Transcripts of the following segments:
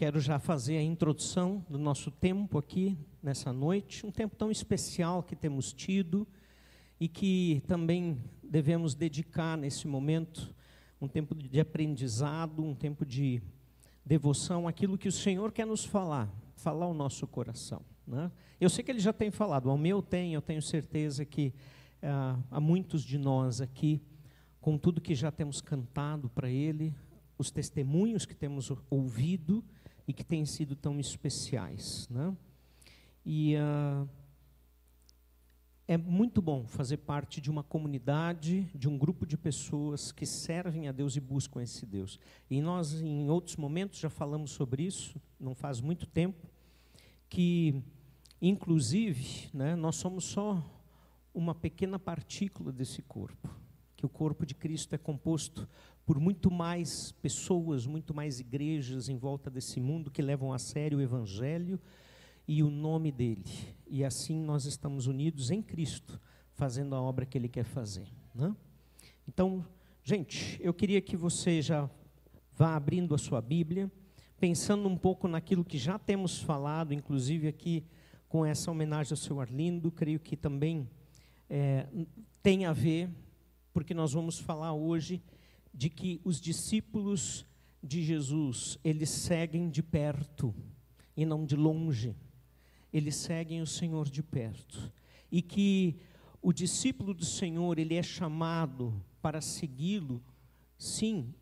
quero já fazer a introdução do nosso tempo aqui nessa noite, um tempo tão especial que temos tido e que também devemos dedicar nesse momento, um tempo de aprendizado, um tempo de devoção, aquilo que o Senhor quer nos falar, falar ao nosso coração. Né? Eu sei que Ele já tem falado, ao meu tem, eu tenho certeza que ah, há muitos de nós aqui, com tudo que já temos cantado para Ele, os testemunhos que temos ouvido, e que têm sido tão especiais. Né? E uh, é muito bom fazer parte de uma comunidade, de um grupo de pessoas que servem a Deus e buscam esse Deus. E nós, em outros momentos, já falamos sobre isso, não faz muito tempo, que, inclusive, né, nós somos só uma pequena partícula desse corpo, que o corpo de Cristo é composto por muito mais pessoas, muito mais igrejas em volta desse mundo que levam a sério o Evangelho e o nome dele. E assim nós estamos unidos em Cristo, fazendo a obra que ele quer fazer. Né? Então, gente, eu queria que você já vá abrindo a sua Bíblia, pensando um pouco naquilo que já temos falado, inclusive aqui com essa homenagem ao seu Arlindo, creio que também é, tem a ver, porque nós vamos falar hoje de que os discípulos de Jesus, eles seguem de perto e não de longe. Eles seguem o Senhor de perto. E que o discípulo do Senhor, ele é chamado para segui-lo, sim,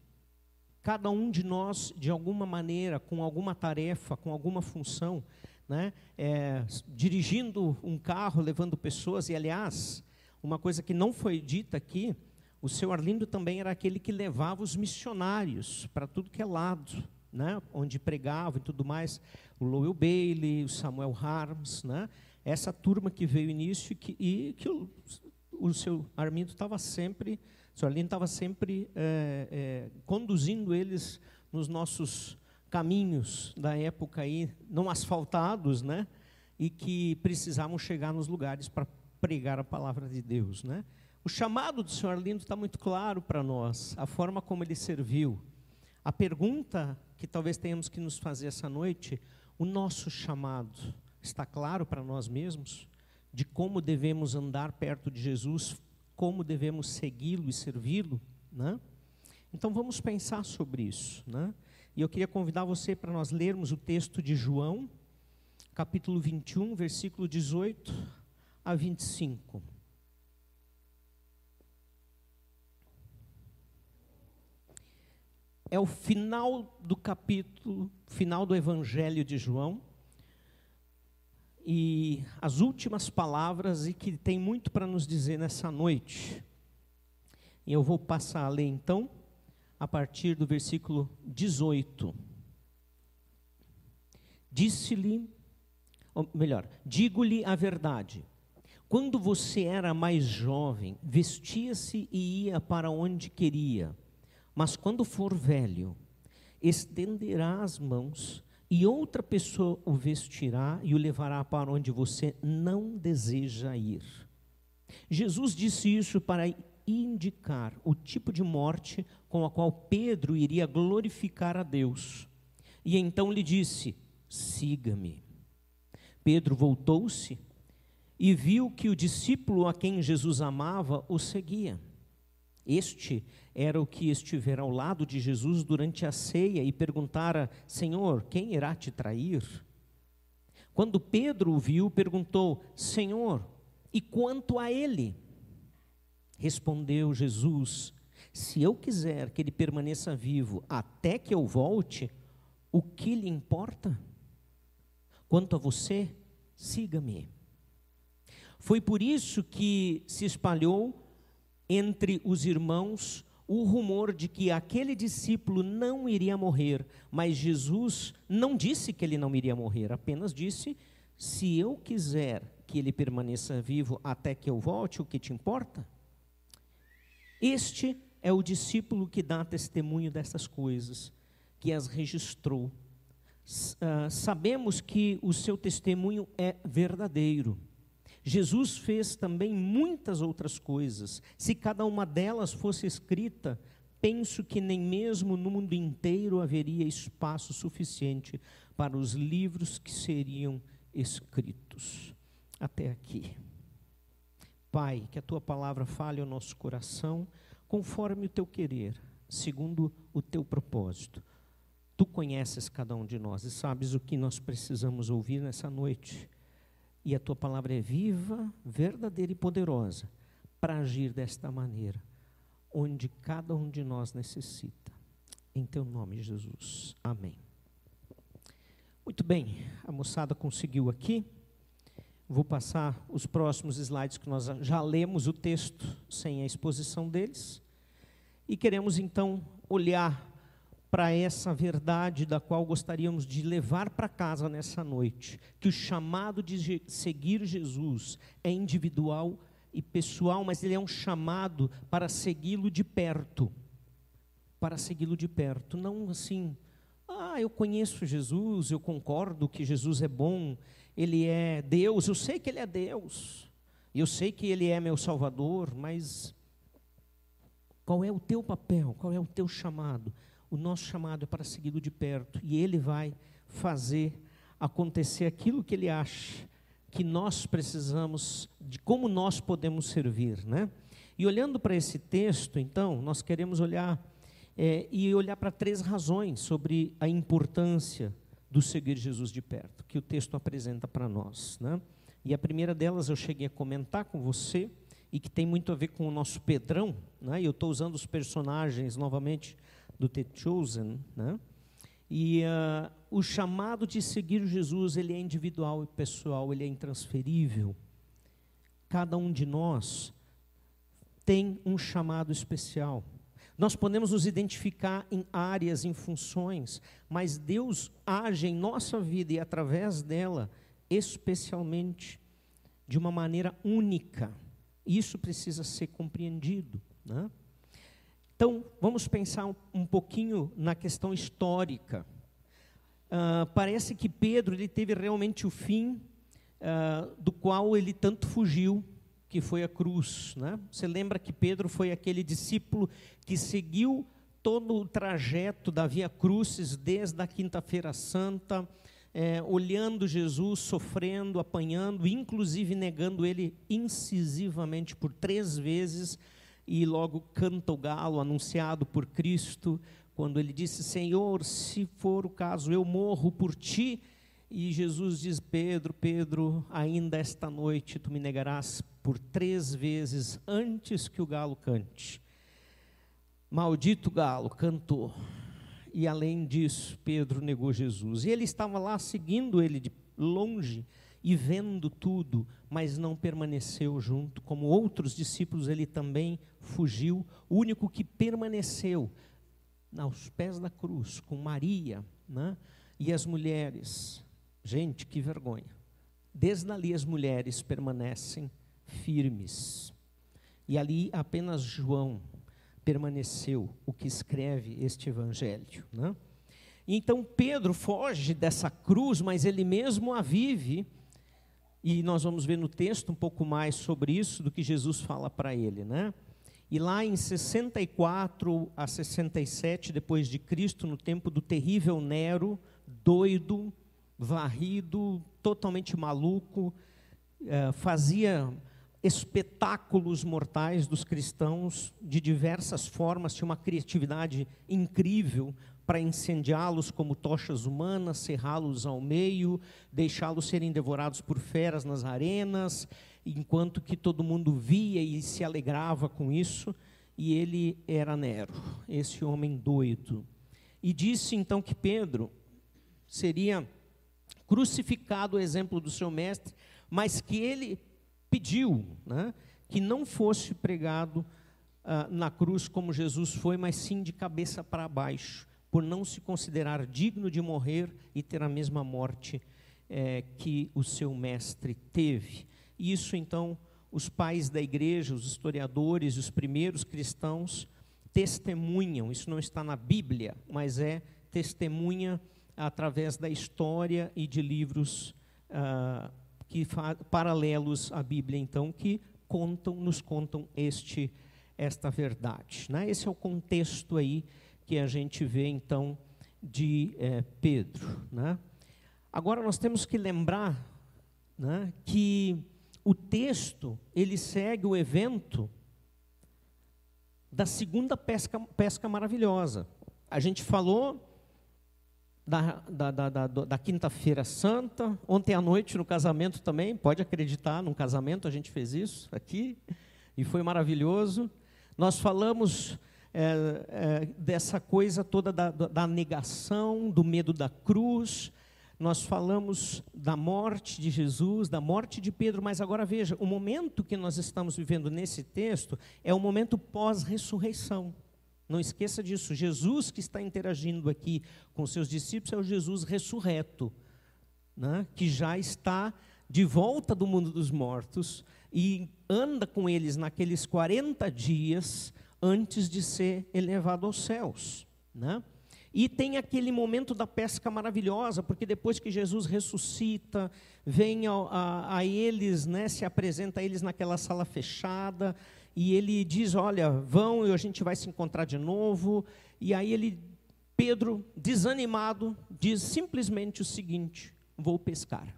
cada um de nós, de alguma maneira, com alguma tarefa, com alguma função, né? É, dirigindo um carro, levando pessoas, e aliás, uma coisa que não foi dita aqui, o seu Arlindo também era aquele que levava os missionários para tudo que é lado, né? onde pregava e tudo mais. O Lowell Bailey, o Samuel Harms, né? essa turma que veio início que, e que o, o seu Arlindo estava sempre, o seu Arlindo estava sempre é, é, conduzindo eles nos nossos caminhos da época aí, não asfaltados, né? E que precisavam chegar nos lugares para pregar a palavra de Deus, né? O chamado do Senhor Lindo está muito claro para nós, a forma como ele serviu. A pergunta que talvez tenhamos que nos fazer essa noite, o nosso chamado está claro para nós mesmos? De como devemos andar perto de Jesus, como devemos segui-lo e servi-lo? Né? Então vamos pensar sobre isso. Né? E eu queria convidar você para nós lermos o texto de João, capítulo 21, versículo 18 a 25. É o final do capítulo, final do Evangelho de João, e as últimas palavras, e que tem muito para nos dizer nessa noite. E eu vou passar a ler então, a partir do versículo 18. Disse-lhe, ou melhor, digo-lhe a verdade. Quando você era mais jovem, vestia-se e ia para onde queria mas quando for velho, estenderá as mãos e outra pessoa o vestirá e o levará para onde você não deseja ir. Jesus disse isso para indicar o tipo de morte com a qual Pedro iria glorificar a Deus. E então lhe disse: Siga-me. Pedro voltou-se e viu que o discípulo a quem Jesus amava o seguia. Este era o que estivera ao lado de Jesus durante a ceia e perguntara: Senhor, quem irá te trair? Quando Pedro o viu, perguntou: Senhor, e quanto a ele? Respondeu Jesus: Se eu quiser que ele permaneça vivo até que eu volte, o que lhe importa? Quanto a você, siga-me. Foi por isso que se espalhou entre os irmãos o rumor de que aquele discípulo não iria morrer, mas Jesus não disse que ele não iria morrer, apenas disse: se eu quiser que ele permaneça vivo até que eu volte, o que te importa? Este é o discípulo que dá testemunho dessas coisas, que as registrou. Uh, sabemos que o seu testemunho é verdadeiro. Jesus fez também muitas outras coisas. Se cada uma delas fosse escrita, penso que nem mesmo no mundo inteiro haveria espaço suficiente para os livros que seriam escritos. Até aqui. Pai, que a tua palavra fale ao nosso coração conforme o teu querer, segundo o teu propósito. Tu conheces cada um de nós e sabes o que nós precisamos ouvir nessa noite. E a tua palavra é viva, verdadeira e poderosa para agir desta maneira, onde cada um de nós necessita. Em teu nome, Jesus. Amém. Muito bem, a moçada conseguiu aqui. Vou passar os próximos slides que nós já lemos o texto sem a exposição deles. E queremos então olhar para essa verdade da qual gostaríamos de levar para casa nessa noite, que o chamado de seguir Jesus é individual e pessoal, mas ele é um chamado para segui-lo de perto. Para segui-lo de perto, não assim, ah, eu conheço Jesus, eu concordo que Jesus é bom, ele é Deus, eu sei que ele é Deus, eu sei que ele é meu Salvador, mas qual é o teu papel? Qual é o teu chamado? O nosso chamado é para segui-lo de perto e ele vai fazer acontecer aquilo que ele acha que nós precisamos, de como nós podemos servir, né? E olhando para esse texto, então, nós queremos olhar é, e olhar para três razões sobre a importância do seguir Jesus de perto, que o texto apresenta para nós. Né? E a primeira delas eu cheguei a comentar com você, e que tem muito a ver com o nosso Pedrão, né? e eu estou usando os personagens novamente do The Chosen, né? e uh, o chamado de seguir Jesus, ele é individual e pessoal, ele é intransferível. Cada um de nós tem um chamado especial. Nós podemos nos identificar em áreas, em funções, mas Deus age em nossa vida e através dela, especialmente, de uma maneira única. Isso precisa ser compreendido. Né? Então, vamos pensar um, pouquinho na questão histórica. Uh, parece que Pedro ele teve realmente o fim uh, do qual ele tanto fugiu que foi a cruz. Né? Você lembra que Pedro foi aquele discípulo que seguiu todo o trajeto da Via Crucis, desde a Quinta-feira Santa, é, olhando Jesus, sofrendo, apanhando, inclusive negando ele incisivamente por três vezes, e logo canta o galo anunciado por Cristo, quando ele disse: Senhor, se for o caso, eu morro por ti. E Jesus diz: Pedro, Pedro, ainda esta noite tu me negarás por três vezes antes que o galo cante. Maldito galo cantou. E além disso, Pedro negou Jesus. E ele estava lá seguindo ele de longe e vendo tudo, mas não permaneceu junto. Como outros discípulos, ele também fugiu. O único que permaneceu aos pés da cruz, com Maria né? e as mulheres, Gente, que vergonha. Desde ali as mulheres permanecem firmes. E ali apenas João permaneceu, o que escreve este evangelho. Né? Então Pedro foge dessa cruz, mas ele mesmo a vive. E nós vamos ver no texto um pouco mais sobre isso do que Jesus fala para ele, né? E lá em 64 a 67 depois de Cristo, no tempo do terrível Nero, doido, varrido, totalmente maluco, eh, fazia espetáculos mortais dos cristãos de diversas formas, tinha uma criatividade incrível para incendiá-los como tochas humanas, serrá-los ao meio, deixá-los serem devorados por feras nas arenas, enquanto que todo mundo via e se alegrava com isso, e ele era Nero, esse homem doido. E disse então que Pedro seria crucificado o exemplo do seu mestre, mas que ele pediu né, que não fosse pregado uh, na cruz como Jesus foi, mas sim de cabeça para baixo, por não se considerar digno de morrer e ter a mesma morte eh, que o seu mestre teve. Isso então os pais da igreja, os historiadores, os primeiros cristãos testemunham. Isso não está na Bíblia, mas é testemunha através da história e de livros ah, que paralelos à Bíblia, então, que contam, nos contam este esta verdade. Né? Esse é o contexto aí que a gente vê então de é, Pedro. Né? Agora nós temos que lembrar né, que o texto ele segue o evento da segunda pesca, pesca maravilhosa. A gente falou da, da, da, da, Quinta-feira Santa, ontem à noite no casamento também, pode acreditar, num casamento a gente fez isso aqui, e foi maravilhoso. Nós falamos é, é, dessa coisa toda da, da negação, do medo da cruz, nós falamos da morte de Jesus, da morte de Pedro, mas agora veja, o momento que nós estamos vivendo nesse texto é o momento pós-ressurreição. Não esqueça disso. Jesus que está interagindo aqui com seus discípulos é o Jesus ressurreto, né? que já está de volta do mundo dos mortos e anda com eles naqueles 40 dias antes de ser elevado aos céus. Né? E tem aquele momento da pesca maravilhosa, porque depois que Jesus ressuscita, vem a, a, a, eles, né, se apresenta a eles naquela sala fechada, e ele diz: Olha, vão e a gente vai se encontrar de novo. E aí ele, Pedro, desanimado, diz simplesmente o seguinte: Vou pescar.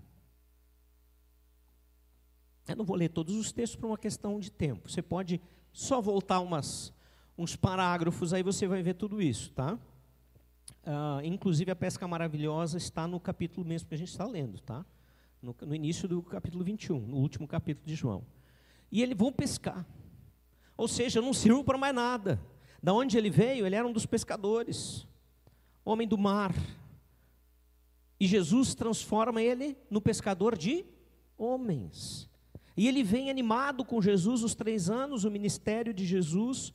Eu não vou ler todos os textos por uma questão de tempo. Você pode só voltar umas, uns parágrafos, aí você vai ver tudo isso, tá? Uh, inclusive a pesca maravilhosa está no capítulo mesmo que a gente está lendo, tá? No, no, início do capítulo 21, no último capítulo de João. E eles vão pescar. Ou seja, não sirvo para mais nada. Da onde ele veio, ele era um dos pescadores, homem do mar. E Jesus transforma ele no pescador de homens. E ele vem animado com Jesus os três anos, o ministério de Jesus,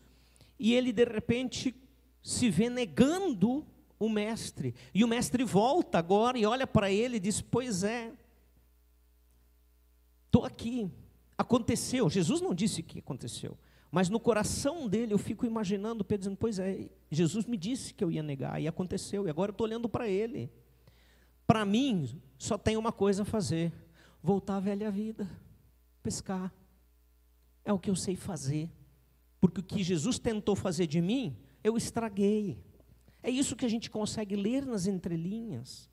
e ele de repente se vê negando o mestre. E o mestre volta agora e olha para ele e diz: Pois é, estou aqui. Aconteceu. Jesus não disse que aconteceu. Mas no coração dele eu fico imaginando Pedro dizendo: Pois é, Jesus me disse que eu ia negar, e aconteceu, e agora eu estou olhando para ele. Para mim, só tem uma coisa a fazer: voltar à velha vida, pescar. É o que eu sei fazer. Porque o que Jesus tentou fazer de mim, eu estraguei. É isso que a gente consegue ler nas entrelinhas.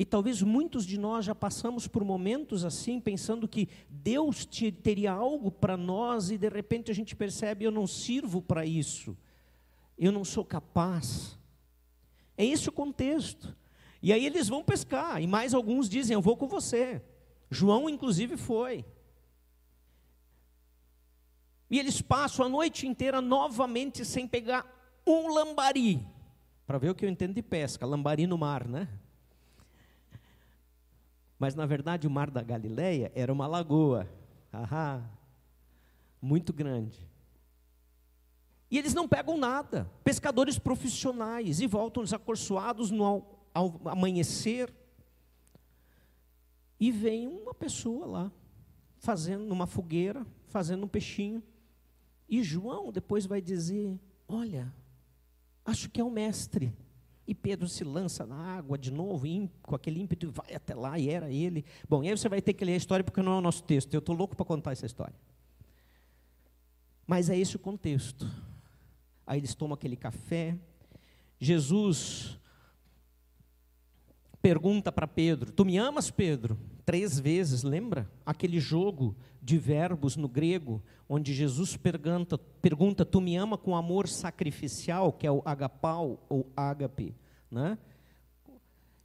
E talvez muitos de nós já passamos por momentos assim, pensando que Deus teria algo para nós e de repente a gente percebe: eu não sirvo para isso, eu não sou capaz. É esse o contexto. E aí eles vão pescar, e mais alguns dizem: eu vou com você. João, inclusive, foi. E eles passam a noite inteira novamente sem pegar um lambari. Para ver o que eu entendo de pesca, lambari no mar, né? Mas na verdade o mar da Galileia era uma lagoa. Ahá, muito grande. E eles não pegam nada. Pescadores profissionais e voltam desacorçoados no ao, amanhecer. E vem uma pessoa lá, fazendo numa fogueira, fazendo um peixinho. E João depois vai dizer: Olha, acho que é o mestre. E Pedro se lança na água de novo, com aquele ímpeto, e vai até lá, e era ele. Bom, e aí você vai ter que ler a história, porque não é o nosso texto. Eu estou louco para contar essa história. Mas é esse o contexto. Aí eles tomam aquele café. Jesus pergunta para Pedro: Tu me amas, Pedro? Três vezes, lembra? Aquele jogo de verbos no grego, onde Jesus pergunta, pergunta: Tu me ama com amor sacrificial, que é o agapau ou ágape, né?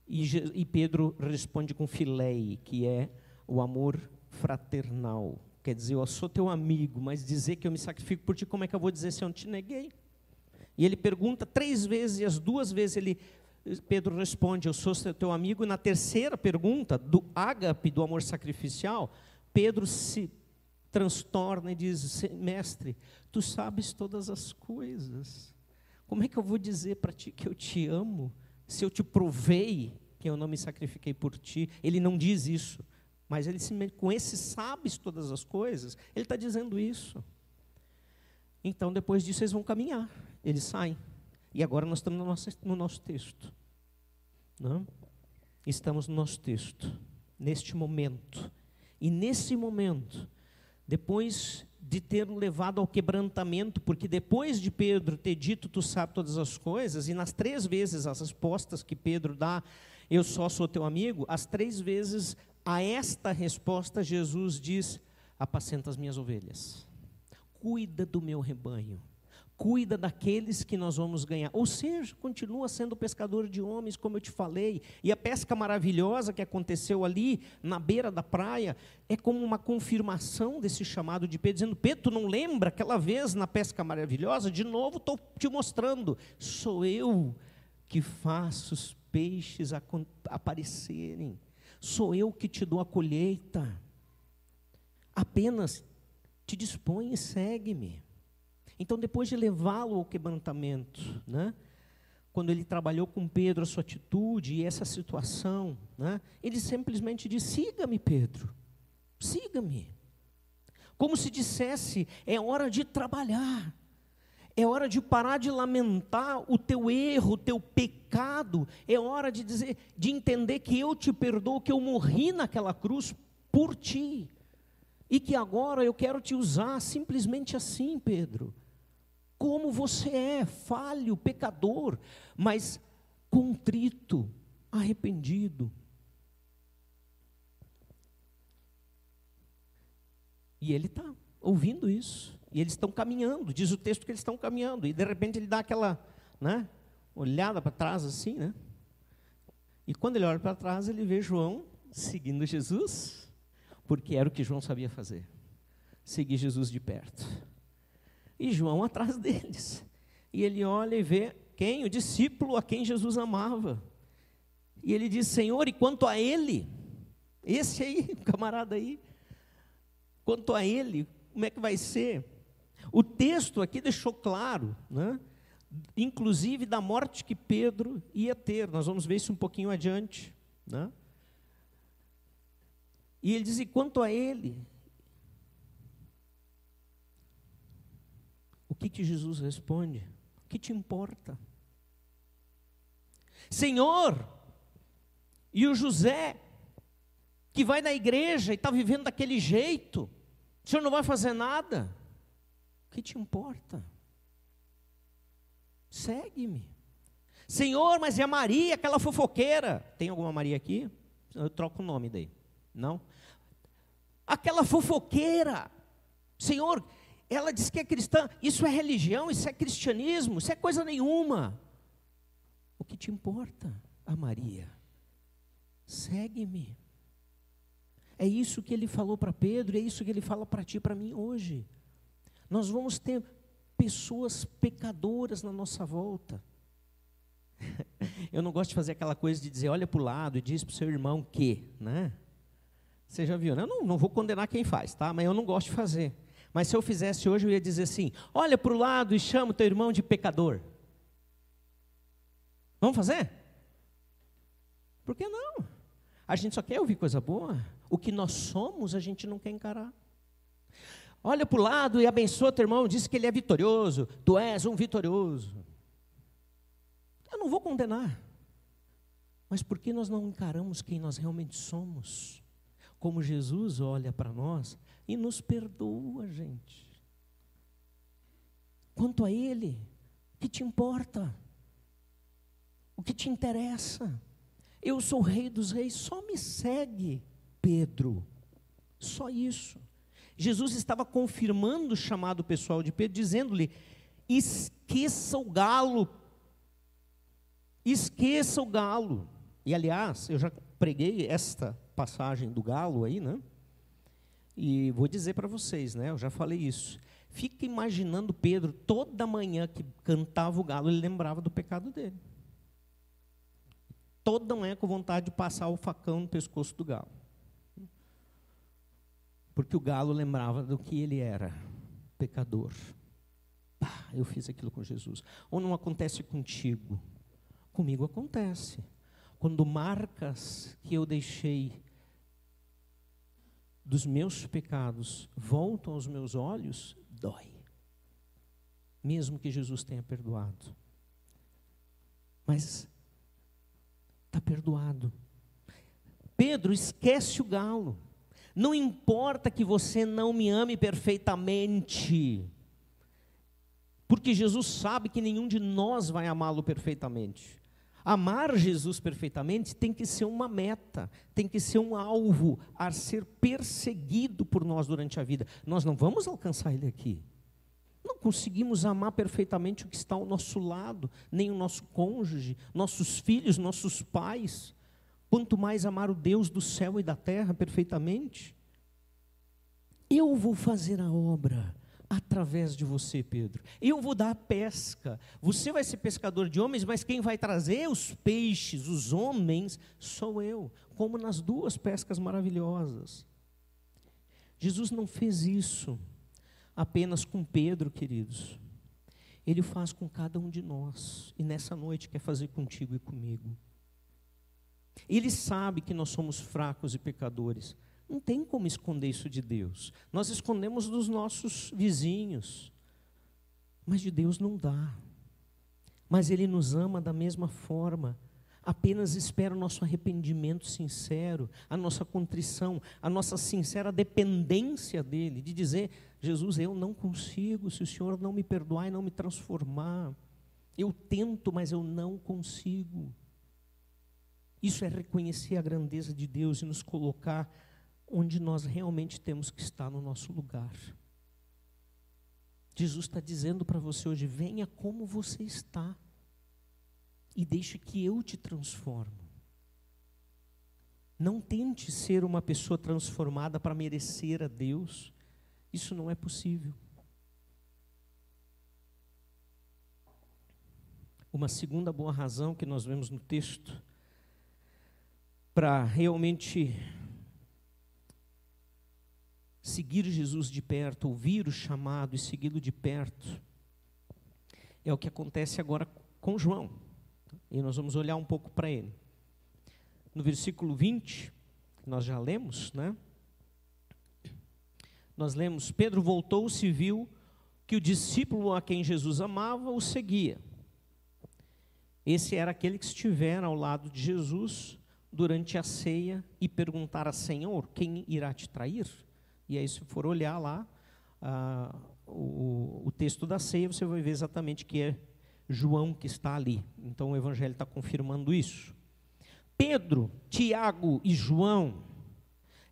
E, e Pedro responde com filei, que é o amor fraternal. Quer dizer, eu sou teu amigo, mas dizer que eu me sacrifico por ti, como é que eu vou dizer se eu não te neguei? E ele pergunta três vezes, e as duas vezes ele Pedro responde: Eu sou teu amigo. E na terceira pergunta, do ágape, do amor sacrificial, Pedro se transtorna e diz: Mestre, tu sabes todas as coisas. Como é que eu vou dizer para ti que eu te amo se eu te provei que eu não me sacrifiquei por ti? Ele não diz isso, mas ele com esse sabes todas as coisas, ele está dizendo isso. Então, depois disso, eles vão caminhar, eles saem. E agora nós estamos no nosso, no nosso texto. Não? Estamos no nosso texto, neste momento. E nesse momento, depois de ter levado ao quebrantamento, porque depois de Pedro ter dito, tu sabe todas as coisas, e nas três vezes as respostas que Pedro dá, eu só sou teu amigo, as três vezes a esta resposta Jesus diz, apacenta as minhas ovelhas, cuida do meu rebanho cuida daqueles que nós vamos ganhar. Ou seja, continua sendo pescador de homens, como eu te falei. E a pesca maravilhosa que aconteceu ali, na beira da praia, é como uma confirmação desse chamado de Pedro, dizendo: Pedro, tu não lembra aquela vez na pesca maravilhosa? De novo, estou te mostrando. Sou eu que faço os peixes aparecerem. Sou eu que te dou a colheita. Apenas te dispõe e segue-me. Então, depois de levá-lo ao quebrantamento, né? quando ele trabalhou com Pedro, a sua atitude e essa situação, né? ele simplesmente disse: siga-me, Pedro, siga-me. Como se dissesse: é hora de trabalhar, é hora de parar de lamentar o teu erro, o teu pecado, é hora de dizer, de entender que eu te perdoo, que eu morri naquela cruz por ti. E que agora eu quero te usar simplesmente assim, Pedro como você é, falho, pecador, mas contrito, arrependido. E ele está ouvindo isso. E eles estão caminhando, diz o texto que eles estão caminhando. E de repente ele dá aquela né, olhada para trás assim, né? E quando ele olha para trás, ele vê João seguindo Jesus, porque era o que João sabia fazer seguir Jesus de perto e João atrás deles. E ele olha e vê quem? O discípulo a quem Jesus amava. E ele diz: Senhor, e quanto a ele? Esse aí, o camarada aí. Quanto a ele, como é que vai ser? O texto aqui deixou claro, né? inclusive da morte que Pedro ia ter. Nós vamos ver isso um pouquinho adiante. Né? E ele diz: e quanto a ele, O que, que Jesus responde? O que te importa? Senhor, e o José, que vai na igreja e está vivendo daquele jeito, o senhor não vai fazer nada? O que te importa? Segue-me. Senhor, mas é a Maria, aquela fofoqueira. Tem alguma Maria aqui? Eu troco o nome daí. Não? Aquela fofoqueira. Senhor, ela diz que é cristã. Isso é religião, isso é cristianismo, isso é coisa nenhuma. O que te importa, a Maria? Segue-me. É isso que ele falou para Pedro, é isso que ele fala para ti, para mim hoje. Nós vamos ter pessoas pecadoras na nossa volta. Eu não gosto de fazer aquela coisa de dizer, olha para o lado e diz para o seu irmão que, né? Você já viu, né? Eu não, não vou condenar quem faz, tá? Mas eu não gosto de fazer. Mas se eu fizesse hoje, eu ia dizer assim: olha para o lado e chama o teu irmão de pecador. Vamos fazer? Por que não? A gente só quer ouvir coisa boa. O que nós somos, a gente não quer encarar. Olha para o lado e abençoa teu irmão, diz que ele é vitorioso. Tu és um vitorioso. Eu não vou condenar. Mas por que nós não encaramos quem nós realmente somos? Como Jesus olha para nós e nos perdoa, gente. Quanto a Ele, o que te importa? O que te interessa? Eu sou o Rei dos Reis, só me segue, Pedro. Só isso. Jesus estava confirmando o chamado pessoal de Pedro, dizendo-lhe: esqueça o galo, esqueça o galo. E aliás, eu já preguei esta passagem do galo aí, né? E vou dizer para vocês, né? Eu já falei isso. Fica imaginando Pedro toda manhã que cantava o galo, ele lembrava do pecado dele. Toda manhã com vontade de passar o facão no pescoço do galo. Porque o galo lembrava do que ele era, pecador. Pá, eu fiz aquilo com Jesus. Ou não acontece contigo? Comigo acontece. Quando marcas que eu deixei dos meus pecados voltam aos meus olhos, dói. Mesmo que Jesus tenha perdoado. Mas está perdoado. Pedro esquece o galo. Não importa que você não me ame perfeitamente, porque Jesus sabe que nenhum de nós vai amá-lo perfeitamente. Amar Jesus perfeitamente tem que ser uma meta, tem que ser um alvo a ser perseguido por nós durante a vida. Nós não vamos alcançar ele aqui. Não conseguimos amar perfeitamente o que está ao nosso lado, nem o nosso cônjuge, nossos filhos, nossos pais. Quanto mais amar o Deus do céu e da terra perfeitamente. Eu vou fazer a obra através de você, Pedro. Eu vou dar a pesca. Você vai ser pescador de homens, mas quem vai trazer os peixes, os homens, sou eu, como nas duas pescas maravilhosas. Jesus não fez isso apenas com Pedro, queridos. Ele faz com cada um de nós, e nessa noite quer fazer contigo e comigo. Ele sabe que nós somos fracos e pecadores, não tem como esconder isso de Deus. Nós escondemos dos nossos vizinhos, mas de Deus não dá. Mas Ele nos ama da mesma forma. Apenas espera o nosso arrependimento sincero, a nossa contrição, a nossa sincera dependência dEle, de dizer: Jesus, eu não consigo, se o Senhor não me perdoar e não me transformar. Eu tento, mas eu não consigo. Isso é reconhecer a grandeza de Deus e nos colocar onde nós realmente temos que estar no nosso lugar. Jesus está dizendo para você hoje: venha como você está e deixe que eu te transformo. Não tente ser uma pessoa transformada para merecer a Deus, isso não é possível. Uma segunda boa razão que nós vemos no texto para realmente seguir Jesus de perto, ouvir o chamado e segui-lo de perto, é o que acontece agora com João. E nós vamos olhar um pouco para ele. No versículo 20, nós já lemos, né? Nós lemos: Pedro voltou-se e viu que o discípulo a quem Jesus amava o seguia. Esse era aquele que estivera ao lado de Jesus durante a ceia e perguntara: Senhor, quem irá te trair? E aí, se for olhar lá ah, o, o texto da ceia, você vai ver exatamente que é João que está ali. Então o Evangelho está confirmando isso. Pedro, Tiago e João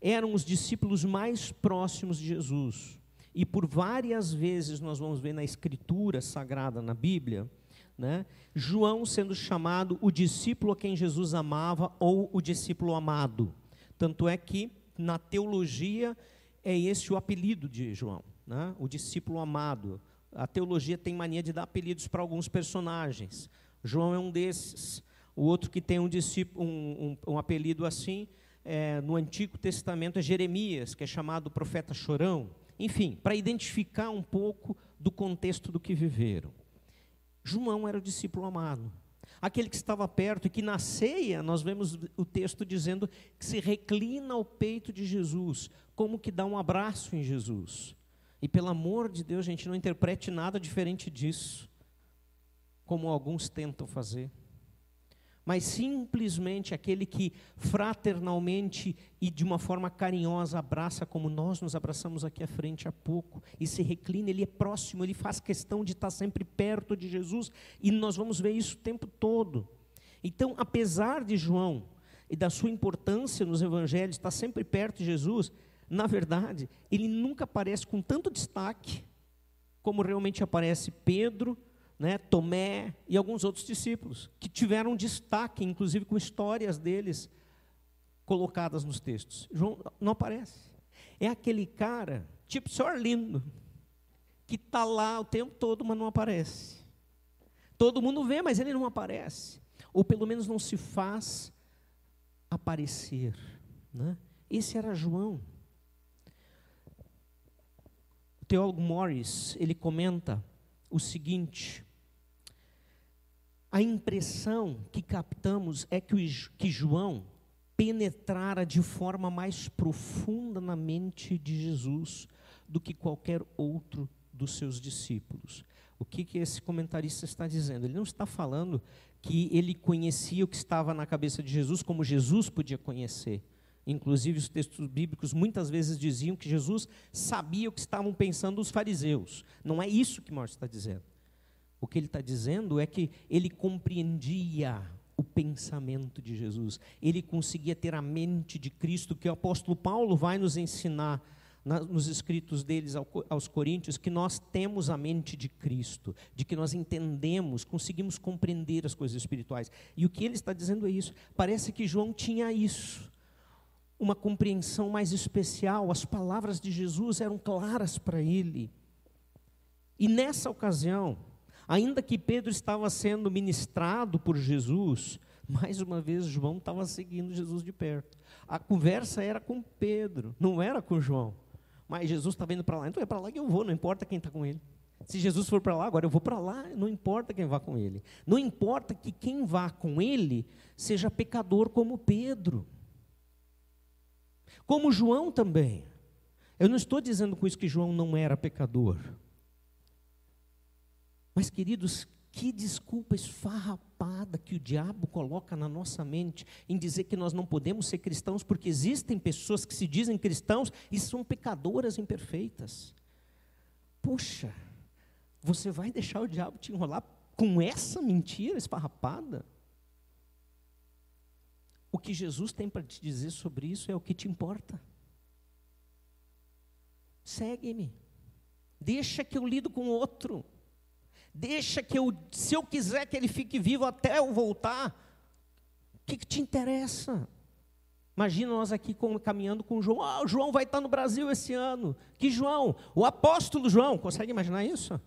eram os discípulos mais próximos de Jesus. E por várias vezes nós vamos ver na Escritura Sagrada, na Bíblia, né, João sendo chamado o discípulo a quem Jesus amava ou o discípulo amado. Tanto é que na teologia é esse o apelido de João, né? o discípulo amado. A teologia tem mania de dar apelidos para alguns personagens. João é um desses. O outro que tem um, discípulo, um, um, um apelido assim, é, no Antigo Testamento, é Jeremias, que é chamado profeta chorão. Enfim, para identificar um pouco do contexto do que viveram. João era o discípulo amado aquele que estava perto e que na ceia nós vemos o texto dizendo que se reclina ao peito de Jesus, como que dá um abraço em Jesus. E pelo amor de Deus, gente, não interprete nada diferente disso, como alguns tentam fazer mas simplesmente aquele que fraternalmente e de uma forma carinhosa abraça, como nós nos abraçamos aqui à frente há pouco, e se reclina, ele é próximo, ele faz questão de estar sempre perto de Jesus, e nós vamos ver isso o tempo todo. Então, apesar de João e da sua importância nos evangelhos, estar sempre perto de Jesus, na verdade, ele nunca aparece com tanto destaque como realmente aparece Pedro, né, Tomé e alguns outros discípulos, que tiveram destaque, inclusive com histórias deles colocadas nos textos. João não aparece. É aquele cara, tipo o senhor lindo, que está lá o tempo todo, mas não aparece. Todo mundo vê, mas ele não aparece. Ou pelo menos não se faz aparecer. Né? Esse era João. O teólogo Morris, ele comenta o seguinte: a impressão que captamos é que, o, que João penetrara de forma mais profunda na mente de Jesus do que qualquer outro dos seus discípulos. O que, que esse comentarista está dizendo? Ele não está falando que ele conhecia o que estava na cabeça de Jesus como Jesus podia conhecer. Inclusive, os textos bíblicos muitas vezes diziam que Jesus sabia o que estavam pensando os fariseus. Não é isso que Marcos está dizendo. O que ele está dizendo é que ele compreendia o pensamento de Jesus, ele conseguia ter a mente de Cristo, que o apóstolo Paulo vai nos ensinar nos escritos deles aos Coríntios que nós temos a mente de Cristo, de que nós entendemos, conseguimos compreender as coisas espirituais. E o que ele está dizendo é isso. Parece que João tinha isso, uma compreensão mais especial, as palavras de Jesus eram claras para ele. E nessa ocasião, ainda que Pedro estava sendo ministrado por Jesus, mais uma vez João estava seguindo Jesus de perto. A conversa era com Pedro, não era com João. Mas Jesus estava indo para lá, então é para lá que eu vou, não importa quem está com ele. Se Jesus for para lá, agora eu vou para lá, não importa quem vá com ele. Não importa que quem vá com ele seja pecador como Pedro. Como João também. Eu não estou dizendo com isso que João não era pecador. Mas, queridos, que desculpa esfarrapada que o diabo coloca na nossa mente em dizer que nós não podemos ser cristãos porque existem pessoas que se dizem cristãos e são pecadoras imperfeitas. Puxa, você vai deixar o diabo te enrolar com essa mentira esfarrapada? O que Jesus tem para te dizer sobre isso é o que te importa. Segue-me. Deixa que eu lido com outro. Deixa que eu, se eu quiser que ele fique vivo até eu voltar, o que, que te interessa? Imagina nós aqui caminhando com João. Ah, o João vai estar no Brasil esse ano. Que João? O apóstolo João. Consegue imaginar isso?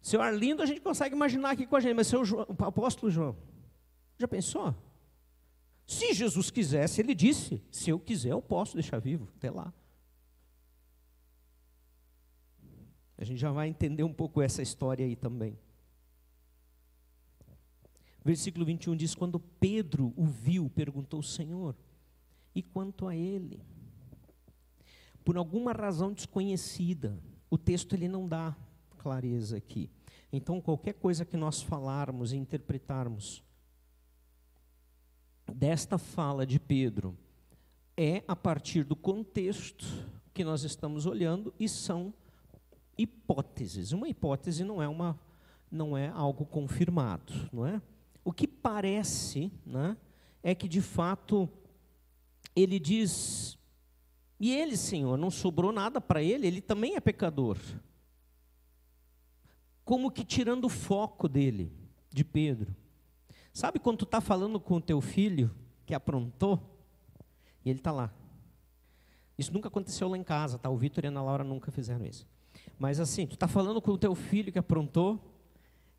Seu Arlindo a gente consegue imaginar aqui com a gente, mas seu João, o apóstolo João. Já pensou? Se Jesus quisesse, ele disse: se eu quiser, eu posso deixar vivo. Até lá. A gente já vai entender um pouco essa história aí também. Versículo 21 diz: Quando Pedro o viu, perguntou: Senhor, e quanto a ele? Por alguma razão desconhecida, o texto ele não dá clareza aqui. Então, qualquer coisa que nós falarmos e interpretarmos desta fala de Pedro é a partir do contexto que nós estamos olhando e são hipóteses. Uma hipótese não é uma não é algo confirmado, não é? O que parece, né, é que de fato ele diz: "E ele, Senhor, não sobrou nada para ele, ele também é pecador". Como que tirando o foco dele, de Pedro. Sabe quando tu está falando com o teu filho que aprontou e ele está lá? Isso nunca aconteceu lá em casa, tá? O Vitor e a Ana Laura nunca fizeram isso. Mas assim, tu está falando com o teu filho que aprontou,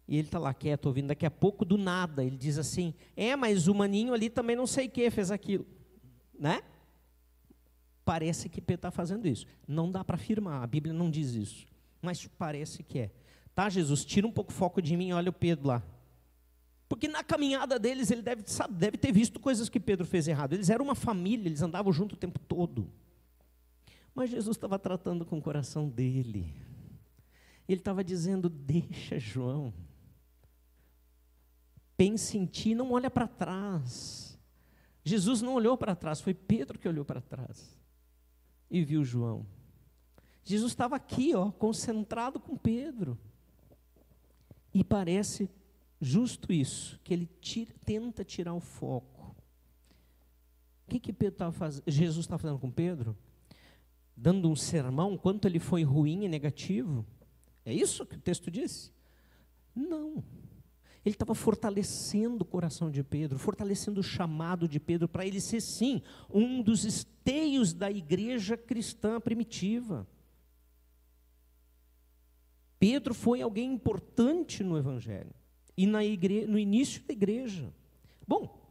e ele está lá quieto, ouvindo. Daqui a pouco, do nada, ele diz assim: É, mas o maninho ali também não sei o que fez aquilo. Né? Parece que Pedro está fazendo isso. Não dá para afirmar, a Bíblia não diz isso. Mas parece que é. Tá, Jesus, tira um pouco o foco de mim, olha o Pedro lá. Porque na caminhada deles, ele deve, sabe, deve ter visto coisas que Pedro fez errado. Eles eram uma família, eles andavam junto o tempo todo. Mas Jesus estava tratando com o coração dele. Ele estava dizendo: Deixa, João. Pense em ti, não olha para trás. Jesus não olhou para trás, foi Pedro que olhou para trás e viu João. Jesus estava aqui, ó, concentrado com Pedro. E parece justo isso, que ele tira, tenta tirar o foco. O que, que estava fazendo? Jesus estava fazendo com Pedro? Dando um sermão, quanto ele foi ruim e negativo? É isso que o texto diz? Não. Ele estava fortalecendo o coração de Pedro, fortalecendo o chamado de Pedro para ele ser, sim, um dos esteios da igreja cristã primitiva. Pedro foi alguém importante no Evangelho e na igre... no início da igreja. Bom,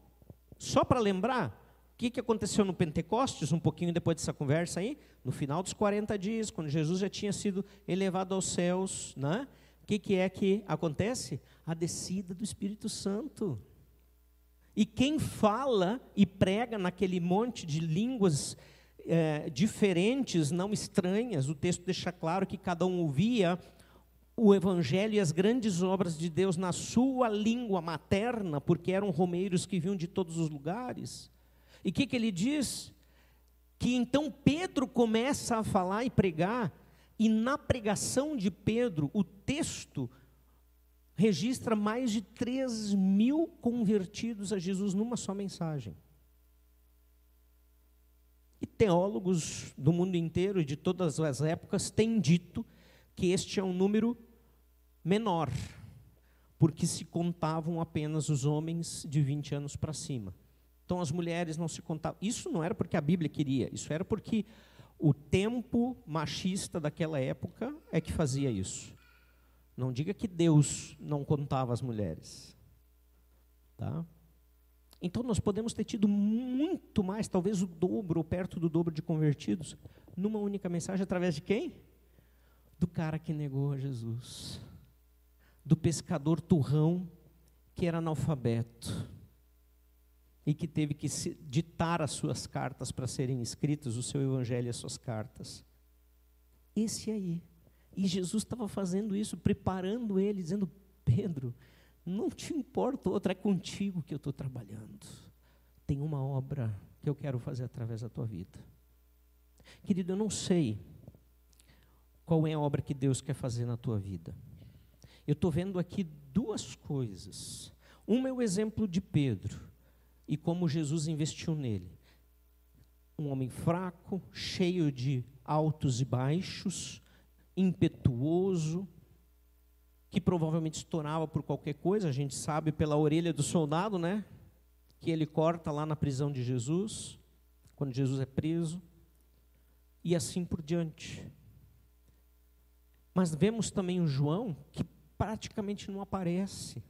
só para lembrar, que, que aconteceu no Pentecostes, um pouquinho depois dessa conversa aí? No final dos 40 dias, quando Jesus já tinha sido elevado aos céus, né? o que, que é que acontece? A descida do Espírito Santo. E quem fala e prega naquele monte de línguas é, diferentes, não estranhas, o texto deixa claro que cada um ouvia o Evangelho e as grandes obras de Deus na sua língua materna, porque eram romeiros que vinham de todos os lugares. E o que, que ele diz? Que então Pedro começa a falar e pregar, e na pregação de Pedro, o texto registra mais de 3 mil convertidos a Jesus numa só mensagem. E teólogos do mundo inteiro e de todas as épocas têm dito que este é um número menor, porque se contavam apenas os homens de 20 anos para cima. Então as mulheres não se contavam. Isso não era porque a Bíblia queria, isso era porque o tempo machista daquela época é que fazia isso. Não diga que Deus não contava as mulheres. Tá? Então nós podemos ter tido muito mais, talvez o dobro ou perto do dobro de convertidos, numa única mensagem através de quem? Do cara que negou a Jesus. Do pescador turrão que era analfabeto e que teve que ditar as suas cartas para serem escritas, o seu evangelho e as suas cartas. Esse aí e Jesus estava fazendo isso, preparando ele, dizendo: Pedro, não te importa outra, é contigo que eu estou trabalhando. Tem uma obra que eu quero fazer através da tua vida. Querido, eu não sei qual é a obra que Deus quer fazer na tua vida. Eu estou vendo aqui duas coisas. Uma é o exemplo de Pedro e como Jesus investiu nele. Um homem fraco, cheio de altos e baixos, impetuoso, que provavelmente estourava por qualquer coisa, a gente sabe pela orelha do soldado, né? Que ele corta lá na prisão de Jesus, quando Jesus é preso, e assim por diante. Mas vemos também o João, que praticamente não aparece,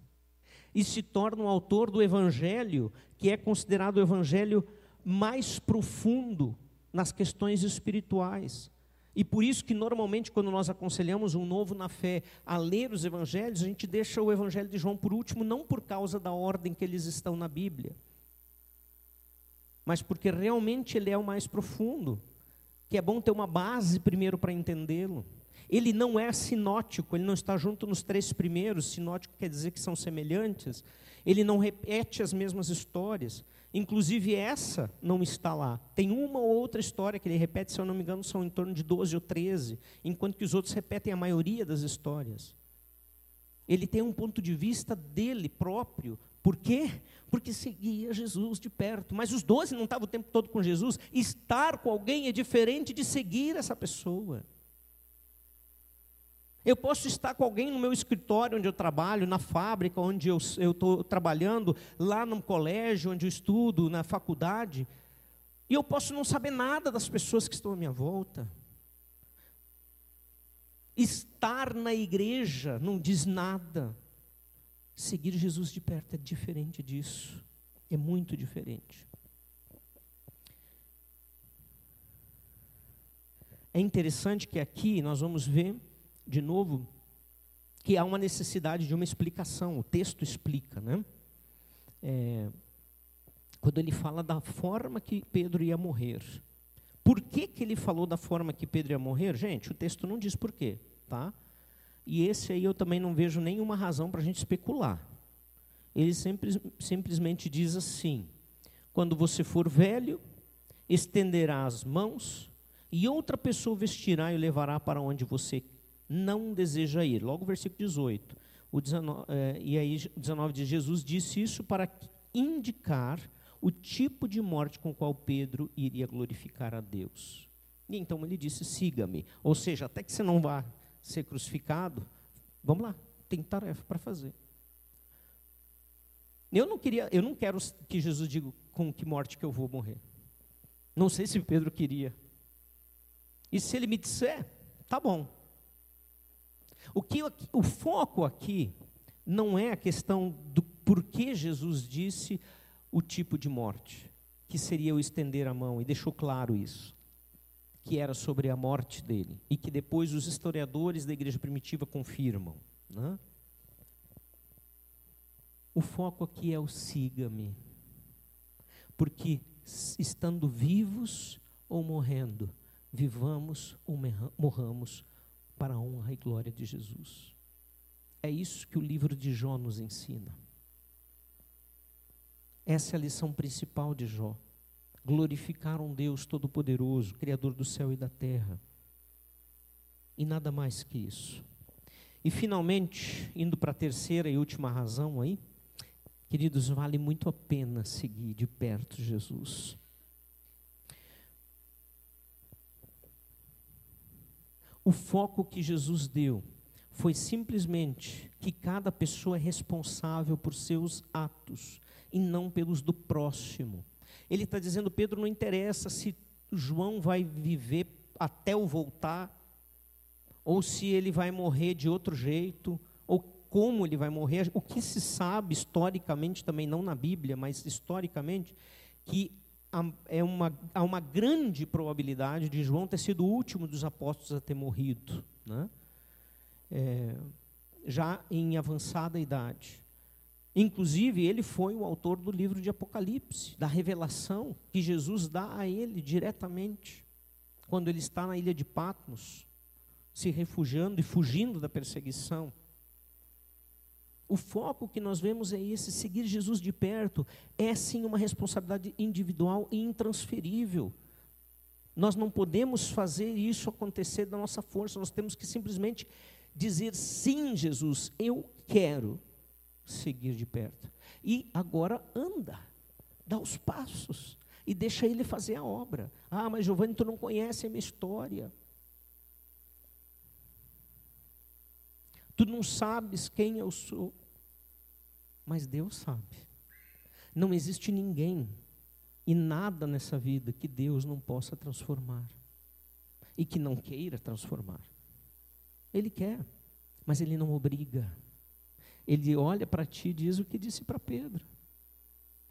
e se torna o autor do evangelho, que é considerado o evangelho mais profundo nas questões espirituais. E por isso que normalmente quando nós aconselhamos um novo na fé a ler os evangelhos, a gente deixa o evangelho de João por último, não por causa da ordem que eles estão na Bíblia, mas porque realmente ele é o mais profundo, que é bom ter uma base primeiro para entendê-lo. Ele não é sinótico, ele não está junto nos três primeiros, sinótico quer dizer que são semelhantes, ele não repete as mesmas histórias, Inclusive essa não está lá. Tem uma ou outra história que ele repete, se eu não me engano, são em torno de 12 ou 13, enquanto que os outros repetem a maioria das histórias. Ele tem um ponto de vista dele próprio. Por quê? Porque seguia Jesus de perto. Mas os doze não estavam o tempo todo com Jesus. Estar com alguém é diferente de seguir essa pessoa. Eu posso estar com alguém no meu escritório onde eu trabalho, na fábrica onde eu estou trabalhando, lá no colégio onde eu estudo, na faculdade, e eu posso não saber nada das pessoas que estão à minha volta. Estar na igreja não diz nada. Seguir Jesus de perto é diferente disso. É muito diferente. É interessante que aqui nós vamos ver de novo, que há uma necessidade de uma explicação. O texto explica, né? É, quando ele fala da forma que Pedro ia morrer. Por que, que ele falou da forma que Pedro ia morrer? Gente, o texto não diz por quê, tá? E esse aí eu também não vejo nenhuma razão para a gente especular. Ele sempre, simplesmente diz assim: quando você for velho, estenderá as mãos e outra pessoa vestirá e levará para onde você não deseja ir. Logo versículo 18. O 19, é, e aí, 19 diz: Jesus disse isso para indicar o tipo de morte com qual Pedro iria glorificar a Deus. E então ele disse: siga-me. Ou seja, até que você não vá ser crucificado, vamos lá, tem tarefa para fazer. Eu não queria, eu não quero que Jesus diga com que morte que eu vou morrer. Não sei se Pedro queria. E se ele me disser, tá bom, o, que, o foco aqui não é a questão do porquê Jesus disse o tipo de morte, que seria o estender a mão, e deixou claro isso, que era sobre a morte dele, e que depois os historiadores da igreja primitiva confirmam. Né? O foco aqui é o siga-me, porque estando vivos ou morrendo, vivamos ou morramos para a honra e glória de Jesus. É isso que o livro de Jó nos ensina. Essa é a lição principal de Jó. Glorificar um Deus Todo-Poderoso, Criador do céu e da terra. E nada mais que isso. E finalmente, indo para a terceira e última razão aí, queridos, vale muito a pena seguir de perto Jesus. O foco que Jesus deu foi simplesmente que cada pessoa é responsável por seus atos e não pelos do próximo. Ele está dizendo, Pedro, não interessa se João vai viver até o voltar, ou se ele vai morrer de outro jeito, ou como ele vai morrer. O que se sabe historicamente, também não na Bíblia, mas historicamente, que é uma, há uma grande probabilidade de João ter sido o último dos apóstolos a ter morrido, né? É, já em avançada idade. Inclusive, ele foi o autor do livro de Apocalipse, da revelação que Jesus dá a ele diretamente, quando ele está na ilha de Patmos, se refugiando e fugindo da perseguição. O foco que nós vemos é esse: seguir Jesus de perto é sim uma responsabilidade individual e intransferível. Nós não podemos fazer isso acontecer da nossa força, nós temos que simplesmente dizer sim, Jesus, eu quero seguir de perto. E agora anda, dá os passos e deixa ele fazer a obra. Ah, mas Giovanni, tu não conhece a minha história. Tu não sabes quem eu sou. Mas Deus sabe. Não existe ninguém e nada nessa vida que Deus não possa transformar e que não queira transformar. Ele quer, mas ele não obriga. Ele olha para ti e diz o que disse para Pedro.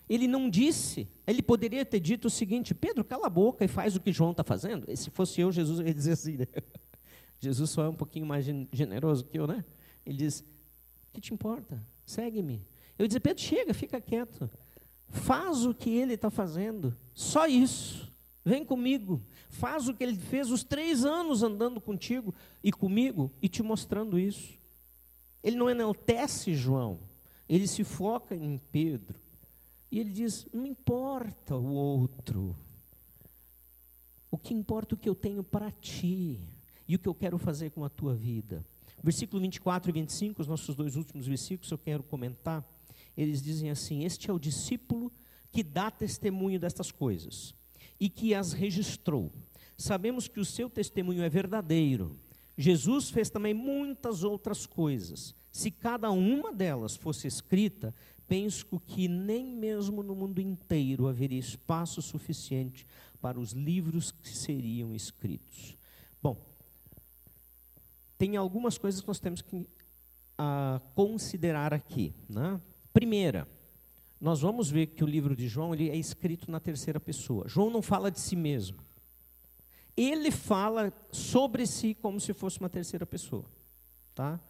Ele não disse, ele poderia ter dito o seguinte: Pedro, cala a boca e faz o que João está fazendo. E se fosse eu, Jesus ia dizer assim: né? Jesus só é um pouquinho mais generoso que eu, né? Ele diz: O que te importa? Segue-me. Eu dizer: Pedro, chega, fica quieto. Faz o que ele está fazendo. Só isso. Vem comigo. Faz o que ele fez os três anos andando contigo e comigo e te mostrando isso. Ele não enaltece João. Ele se foca em Pedro. E ele diz: Não importa o outro. O que importa é o que eu tenho para ti e o que eu quero fazer com a tua vida. Versículo 24 e 25, os nossos dois últimos versículos, eu quero comentar. Eles dizem assim: Este é o discípulo que dá testemunho destas coisas e que as registrou. Sabemos que o seu testemunho é verdadeiro. Jesus fez também muitas outras coisas. Se cada uma delas fosse escrita, penso que nem mesmo no mundo inteiro haveria espaço suficiente para os livros que seriam escritos. Bom, tem algumas coisas que nós temos que uh, considerar aqui. Né? Primeira, nós vamos ver que o livro de João ele é escrito na terceira pessoa. João não fala de si mesmo. Ele fala sobre si como se fosse uma terceira pessoa. Tá?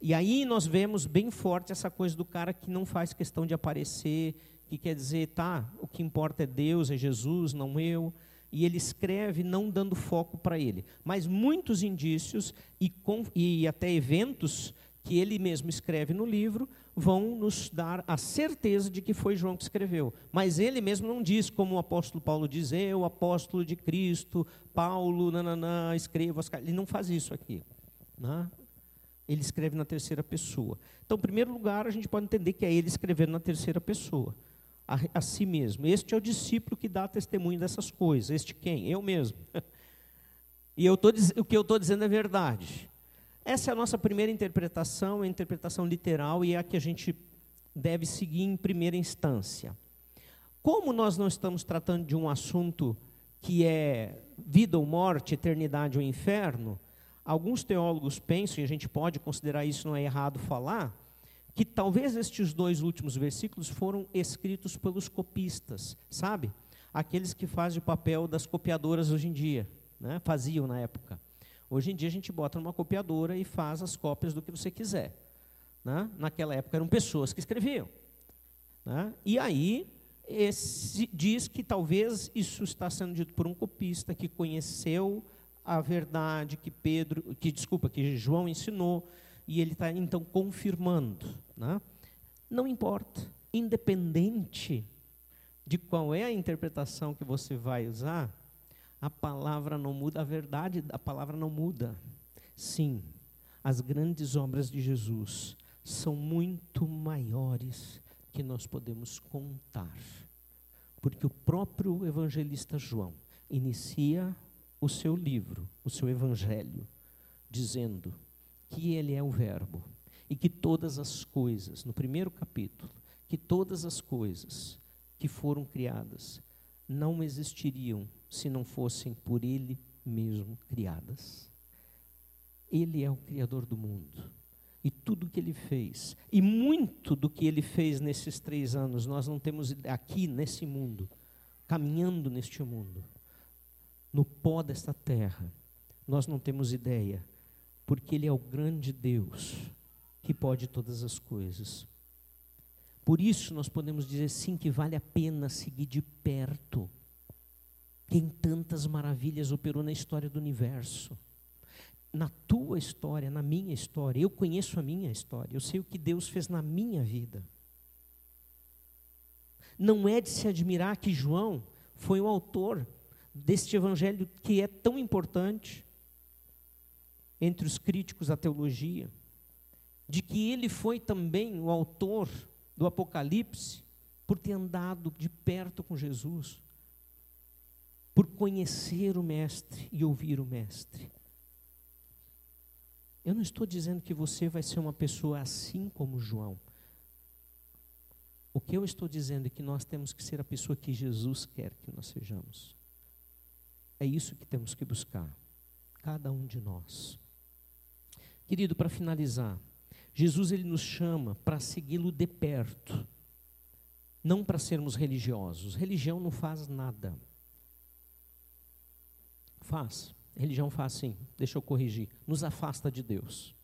E aí nós vemos bem forte essa coisa do cara que não faz questão de aparecer, que quer dizer, tá, o que importa é Deus, é Jesus, não eu e ele escreve não dando foco para ele. Mas muitos indícios e, com, e até eventos que ele mesmo escreve no livro vão nos dar a certeza de que foi João que escreveu. Mas ele mesmo não diz, como o apóstolo Paulo diz, eu, apóstolo de Cristo, Paulo, nananã, escrevo as Ele não faz isso aqui. Né? Ele escreve na terceira pessoa. Então, em primeiro lugar, a gente pode entender que é ele escrevendo na terceira pessoa a, a si mesmo. Este é o discípulo que dá testemunho dessas coisas. Este quem? Eu mesmo. E eu tô, o que eu estou dizendo é verdade. Essa é a nossa primeira interpretação, a interpretação literal, e é a que a gente deve seguir em primeira instância. Como nós não estamos tratando de um assunto que é vida ou morte, eternidade ou inferno, alguns teólogos pensam, e a gente pode considerar isso não é errado falar, que talvez estes dois últimos versículos foram escritos pelos copistas, sabe? Aqueles que fazem o papel das copiadoras hoje em dia, né? faziam na época. Hoje em dia a gente bota numa copiadora e faz as cópias do que você quiser. Né? Naquela época eram pessoas que escreviam. Né? E aí esse, diz que talvez isso está sendo dito por um copista que conheceu a verdade que Pedro, que desculpa, que João ensinou, e ele está então confirmando. Né? Não importa, independente de qual é a interpretação que você vai usar, a palavra não muda, a verdade da palavra não muda. Sim, as grandes obras de Jesus são muito maiores que nós podemos contar. Porque o próprio evangelista João inicia o seu livro, o seu evangelho, dizendo que ele é o Verbo e que todas as coisas, no primeiro capítulo, que todas as coisas que foram criadas não existiriam se não fossem por ele mesmo criadas. Ele é o Criador do mundo. E tudo o que ele fez, e muito do que ele fez nesses três anos, nós não temos aqui nesse mundo, caminhando neste mundo, no pó desta terra, nós não temos ideia, porque ele é o grande Deus que pode todas as coisas. Por isso nós podemos dizer sim que vale a pena seguir de perto quem tantas maravilhas operou na história do universo. Na tua história, na minha história, eu conheço a minha história, eu sei o que Deus fez na minha vida. Não é de se admirar que João foi o autor deste evangelho que é tão importante entre os críticos da teologia, de que ele foi também o autor do Apocalipse por ter andado de perto com Jesus por conhecer o Mestre e ouvir o Mestre. Eu não estou dizendo que você vai ser uma pessoa assim como João. O que eu estou dizendo é que nós temos que ser a pessoa que Jesus quer que nós sejamos. É isso que temos que buscar, cada um de nós. Querido, para finalizar, Jesus ele nos chama para segui-lo de perto, não para sermos religiosos. Religião não faz nada. Faz. religião faz sim. Deixa eu corrigir. Nos afasta de Deus.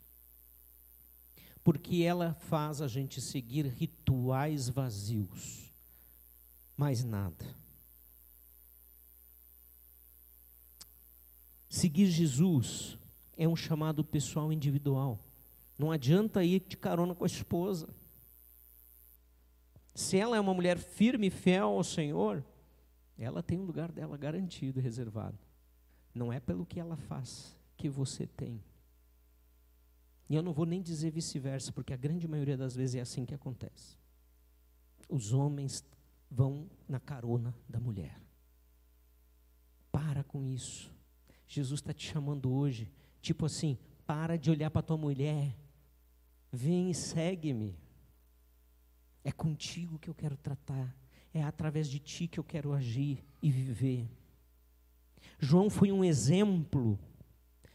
Porque ela faz a gente seguir rituais vazios. Mais nada. Seguir Jesus é um chamado pessoal individual. Não adianta ir de carona com a esposa. Se ela é uma mulher firme e fiel ao Senhor, ela tem um lugar dela garantido reservado. Não é pelo que ela faz que você tem. E eu não vou nem dizer vice-versa, porque a grande maioria das vezes é assim que acontece. Os homens vão na carona da mulher. Para com isso. Jesus está te chamando hoje, tipo assim, para de olhar para tua mulher. Vem e segue-me. É contigo que eu quero tratar. É através de ti que eu quero agir e viver. João foi um exemplo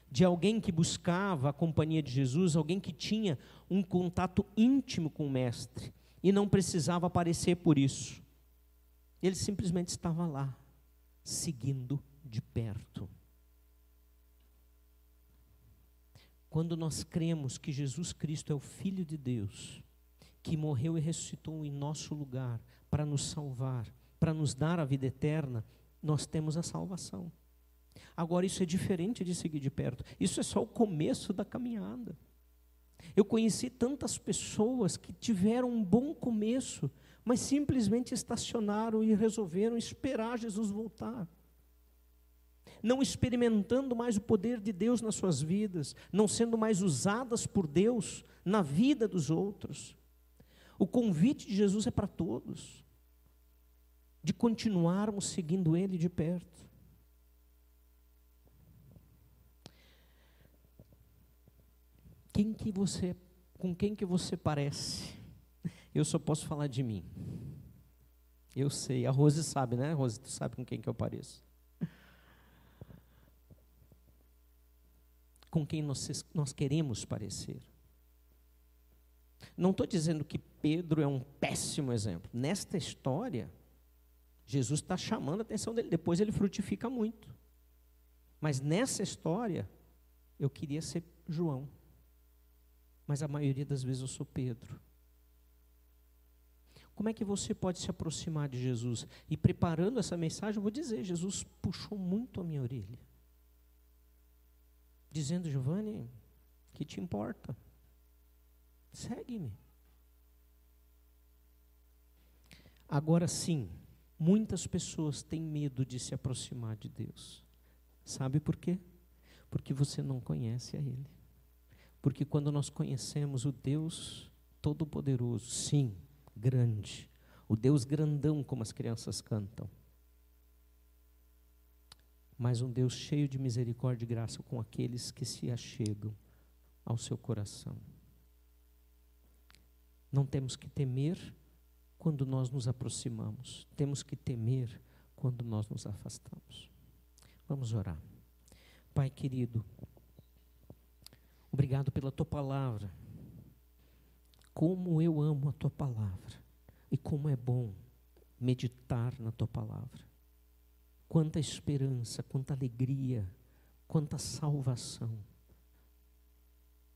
de alguém que buscava a companhia de Jesus, alguém que tinha um contato íntimo com o Mestre e não precisava aparecer por isso. Ele simplesmente estava lá, seguindo de perto. Quando nós cremos que Jesus Cristo é o Filho de Deus, que morreu e ressuscitou em nosso lugar para nos salvar, para nos dar a vida eterna, nós temos a salvação. Agora, isso é diferente de seguir de perto. Isso é só o começo da caminhada. Eu conheci tantas pessoas que tiveram um bom começo, mas simplesmente estacionaram e resolveram esperar Jesus voltar. Não experimentando mais o poder de Deus nas suas vidas, não sendo mais usadas por Deus na vida dos outros. O convite de Jesus é para todos, de continuarmos seguindo Ele de perto. quem que você, com quem que você parece? Eu só posso falar de mim. Eu sei, a Rose sabe, né? Rose, tu sabe com quem que eu pareço. Com quem nós, nós queremos parecer. Não estou dizendo que Pedro é um péssimo exemplo. Nesta história, Jesus está chamando a atenção dele. Depois ele frutifica muito. Mas nessa história, eu queria ser João mas a maioria das vezes eu sou Pedro. Como é que você pode se aproximar de Jesus? E preparando essa mensagem, eu vou dizer: Jesus puxou muito a minha orelha, dizendo, Giovanni, que te importa? Segue-me. Agora sim, muitas pessoas têm medo de se aproximar de Deus. Sabe por quê? Porque você não conhece a Ele. Porque quando nós conhecemos o Deus Todo-Poderoso, sim, grande, o Deus grandão, como as crianças cantam, mas um Deus cheio de misericórdia e graça com aqueles que se achegam ao seu coração. Não temos que temer quando nós nos aproximamos, temos que temer quando nós nos afastamos. Vamos orar. Pai querido, obrigado pela tua palavra. Como eu amo a tua palavra e como é bom meditar na tua palavra. Quanta esperança, quanta alegria, quanta salvação.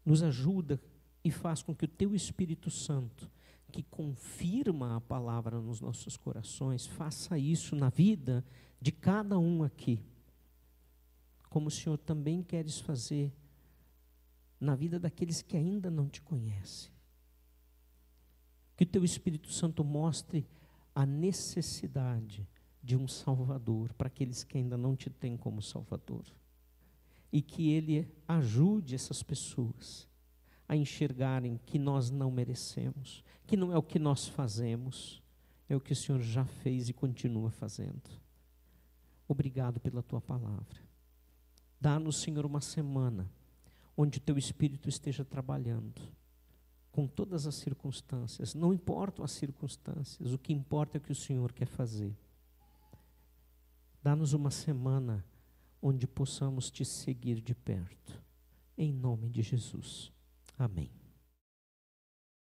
Nos ajuda e faz com que o teu Espírito Santo, que confirma a palavra nos nossos corações, faça isso na vida de cada um aqui. Como o Senhor também queres fazer na vida daqueles que ainda não te conhecem. Que o teu Espírito Santo mostre a necessidade de um Salvador para aqueles que ainda não te têm como Salvador. E que Ele ajude essas pessoas a enxergarem que nós não merecemos, que não é o que nós fazemos, é o que o Senhor já fez e continua fazendo. Obrigado pela tua palavra. Dá-nos, Senhor, uma semana onde o teu Espírito esteja trabalhando com todas as circunstâncias. Não importam as circunstâncias, o que importa é o que o Senhor quer fazer. Dá-nos uma semana onde possamos te seguir de perto. Em nome de Jesus. Amém.